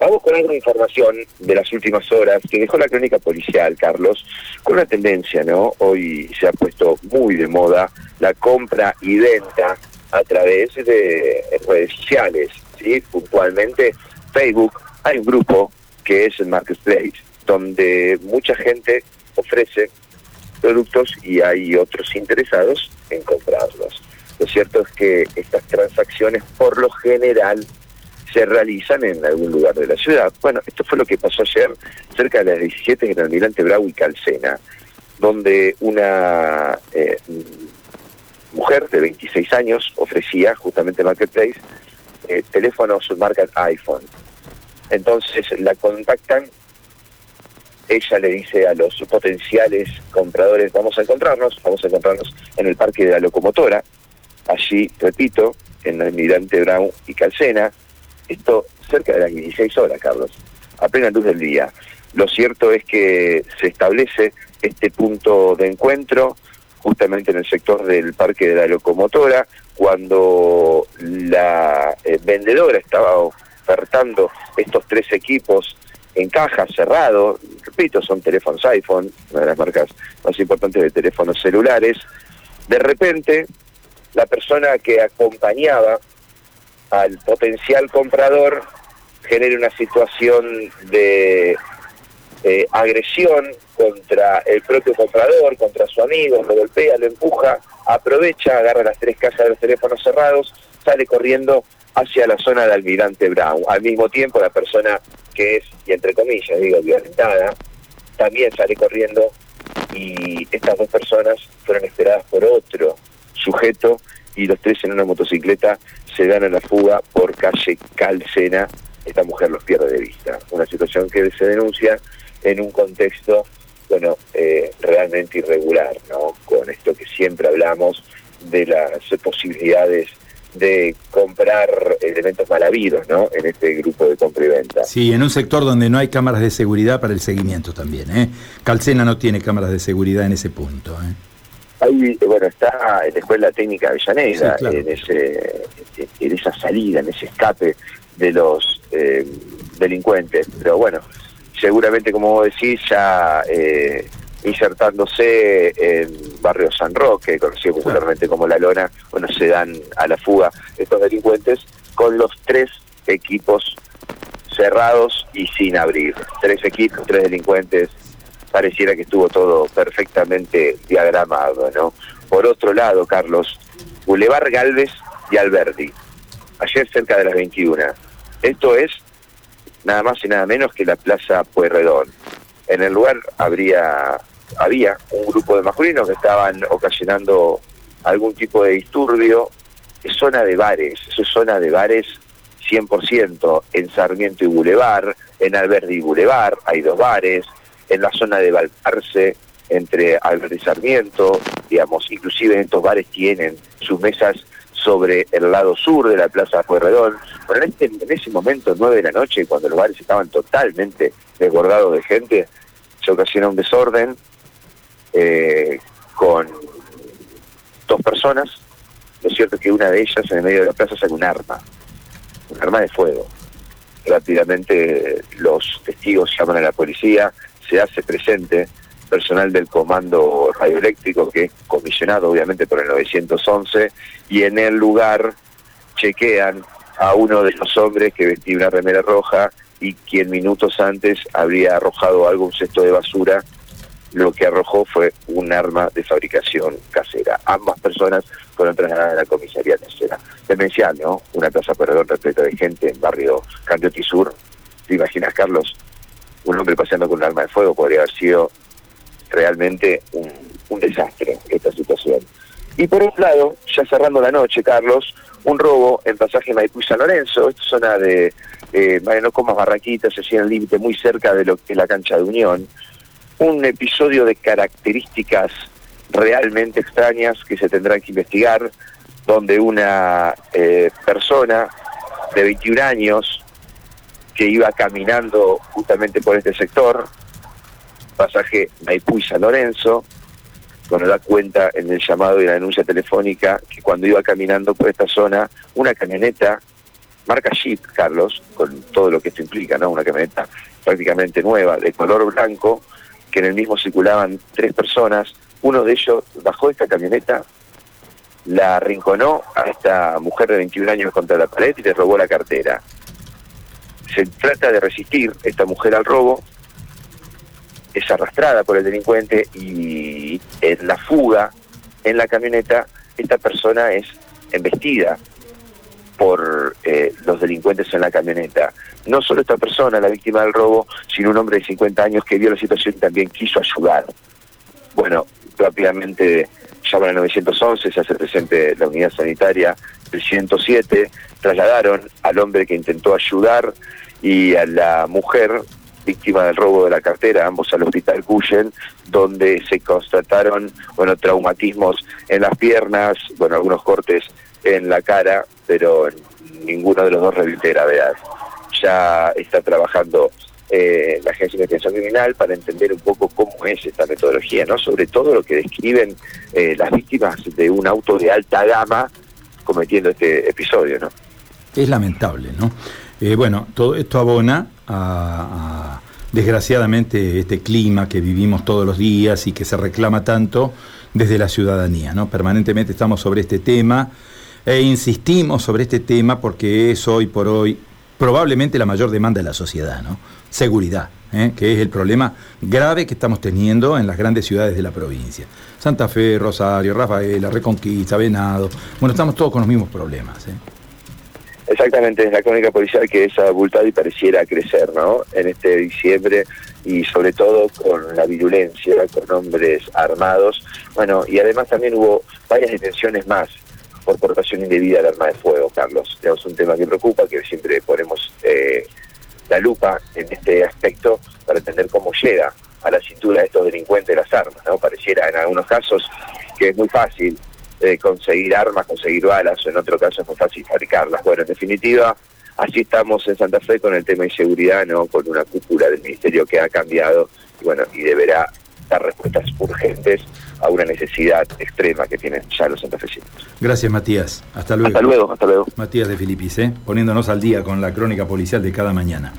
Vamos con alguna información de las últimas horas que dejó la crónica policial, Carlos, con una tendencia, ¿no? Hoy se ha puesto muy de moda la compra y venta a través de redes sociales, ¿sí? Puntualmente Facebook. Hay un grupo que es el Marketplace, donde mucha gente ofrece productos y hay otros interesados en comprarlos. Lo cierto es que estas transacciones por lo general se realizan en algún lugar de la ciudad. Bueno, esto fue lo que pasó ayer cerca de las 17 en el Almirante Bravo y Calcena, donde una eh, mujer de 26 años ofrecía justamente Marketplace eh, teléfonos marca iPhone. Entonces la contactan, ella le dice a los potenciales compradores, vamos a encontrarnos, vamos a encontrarnos en el Parque de la Locomotora, allí, repito, en el Almirante Brown y Calcena, esto cerca de las 16 horas, Carlos, a plena luz del día. Lo cierto es que se establece este punto de encuentro justamente en el sector del Parque de la Locomotora, cuando la eh, vendedora estaba ofertando estos tres equipos en caja, cerrado, repito, son teléfonos iPhone, una de las marcas más importantes de teléfonos celulares, de repente la persona que acompañaba al potencial comprador genera una situación de eh, agresión contra el propio comprador, contra su amigo, lo golpea, lo empuja, aprovecha, agarra las tres casas de los teléfonos cerrados, sale corriendo hacia la zona de Almirante Brown. Al mismo tiempo, la persona que es, y entre comillas, digo, violentada, también sale corriendo y estas dos personas fueron esperadas por otro sujeto y los tres en una motocicleta se dan a la fuga por calle Calcena. Esta mujer los pierde de vista. Una situación que se denuncia en un contexto, bueno, eh, realmente irregular, ¿no? Con esto que siempre hablamos de las posibilidades de comprar elementos mal habidos, ¿no? En este grupo de compra y venta. Sí, en un sector donde no hay cámaras de seguridad para el seguimiento también, ¿eh? Calcena no tiene cámaras de seguridad en ese punto, ¿eh? Ahí, bueno, está la Escuela Técnica Avellaneda, en, ese, en esa salida, en ese escape de los eh, delincuentes. Pero bueno, seguramente, como vos decís, ya eh, insertándose en barrio San Roque, conocido popularmente como La Lona, bueno, se dan a la fuga estos delincuentes con los tres equipos cerrados y sin abrir. Tres equipos, tres delincuentes, pareciera que estuvo todo perfectamente diagramado, ¿no? Por otro lado, Carlos, Boulevard Galvez y Alberti, ayer cerca de las 21. Esto es nada más y nada menos que la Plaza Pueyrredón. En el lugar habría, había un grupo de masculinos que estaban ocasionando algún tipo de disturbio. Es zona de bares, es zona de bares 100%, en Sarmiento y Boulevard, en Alberdi y Boulevard hay dos bares, en la zona de Valparce, entre Alberdi y Sarmiento, digamos, inclusive estos bares tienen sus mesas sobre el lado sur de la Plaza Pueyrredón. Pero en, este, en ese momento, nueve de la noche, cuando los bares estaban totalmente desbordados de gente, se ocasiona un desorden eh, con dos personas. Lo cierto es que una de ellas en el medio de la plaza saca un arma, un arma de fuego. Rápidamente los testigos llaman a la policía, se hace presente personal del comando radioeléctrico que es comisionado obviamente por el 911 y en el lugar chequean a uno de los hombres que vestía una remera roja y quien minutos antes habría arrojado algo, un cesto de basura, lo que arrojó fue un arma de fabricación casera. Ambas personas fueron trasladadas a la comisaría tercera. Demencial, ¿no? Una plaza perdón repleta de gente en barrio Candioti Sur. ¿Te imaginas, Carlos? Un hombre paseando con un arma de fuego podría haber sido realmente un, desastre esta situación. Y por otro lado, ya cerrando la noche, Carlos, un robo en pasaje Maipú y San Lorenzo, esta zona de eh, Mariano Comas Barranquitas, se el límite muy cerca de lo que es la cancha de Unión, un episodio de características realmente extrañas que se tendrán que investigar, donde una eh, persona de 21 años que iba caminando justamente por este sector, pasaje Maipú y San Lorenzo, cuando da cuenta en el llamado y la denuncia telefónica que cuando iba caminando por esta zona, una camioneta marca Jeep, Carlos, con todo lo que esto implica, ¿no? Una camioneta prácticamente nueva, de color blanco, que en el mismo circulaban tres personas. Uno de ellos bajó esta camioneta, la arrinconó a esta mujer de 21 años contra la pared y le robó la cartera. Se trata de resistir esta mujer al robo, es arrastrada por el delincuente y en la fuga en la camioneta esta persona es embestida por eh, los delincuentes en la camioneta. No solo esta persona, la víctima del robo, sino un hombre de 50 años que vio la situación y también quiso ayudar. Bueno, rápidamente llaman al 911, se hace presente la unidad sanitaria del 107, trasladaron al hombre que intentó ayudar y a la mujer víctima del robo de la cartera, ambos al hospital Cuyen, donde se constataron bueno traumatismos en las piernas, bueno algunos cortes en la cara, pero ninguno de los dos reviste gravedad. Ya está trabajando eh, la Agencia de Investigación Criminal para entender un poco cómo es esta metodología, ¿no? Sobre todo lo que describen eh, las víctimas de un auto de alta gama cometiendo este episodio, ¿no? Es lamentable, ¿no? Eh, bueno, todo esto abona a, desgraciadamente este clima que vivimos todos los días y que se reclama tanto desde la ciudadanía, ¿no? Permanentemente estamos sobre este tema e insistimos sobre este tema porque es hoy por hoy probablemente la mayor demanda de la sociedad, ¿no? Seguridad, ¿eh? que es el problema grave que estamos teniendo en las grandes ciudades de la provincia. Santa Fe, Rosario, Rafaela, Reconquista, Venado. Bueno, estamos todos con los mismos problemas. ¿eh? Exactamente, es la crónica policial que es abultada y pareciera crecer, ¿no? En este diciembre y sobre todo con la virulencia, con hombres armados. Bueno, y además también hubo varias detenciones más por portación indebida del arma de fuego, Carlos. Es un tema que preocupa, que siempre ponemos eh, la lupa en este aspecto para entender cómo llega a la cintura de estos delincuentes las armas, ¿no? Pareciera en algunos casos que es muy fácil eh, conseguir armas, conseguir balas, o en otro caso es muy fácil fabricarlas. Bueno, en definitiva, así estamos en Santa Fe con el tema de inseguridad, ¿no? Con una cúpula del ministerio que ha cambiado y bueno, y deberá dar respuestas urgentes a una necesidad extrema que tienen ya los santafesinos. Gracias, Matías. Hasta luego. Hasta luego, hasta luego. Matías de Filipis, ¿eh? poniéndonos al día con la crónica policial de cada mañana.